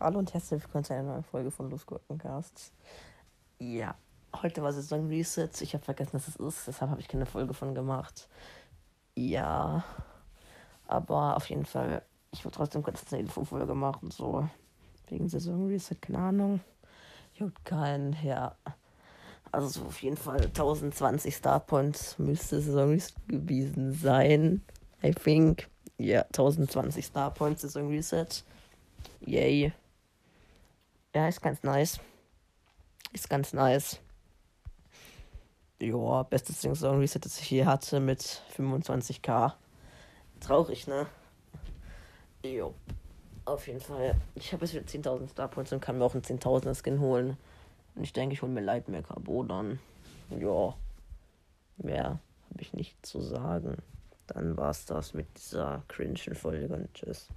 Hallo und herzlich willkommen zu einer neuen Folge von Losgurkencasts. Ja, heute war Saison Reset. Ich habe vergessen, dass es ist, deshalb habe ich keine Folge von gemacht. Ja, aber auf jeden Fall, ich will trotzdem kurz eine Infofolge machen, so wegen Saison Reset, keine Ahnung. Juckt keinen, ja. Also so auf jeden Fall 1020 Starpoints müsste Saison Reset gewesen sein. I think. Ja, 1020 Starpoints Saison Reset. Yay. Ja, ist ganz nice. Ist ganz nice. Ja, bestes Saison Reset, das ich hier hatte mit 25k. Traurig, ne? Jo. Auf jeden Fall. Ich habe jetzt wieder 10.000 Starpoints und kann mir auch einen 10.000er Skin holen. Und ich denke, ich hole mir Lightmare Carbon dann. Ja. Mehr habe ich nicht zu sagen. Dann war es das mit dieser cringen Folge und tschüss.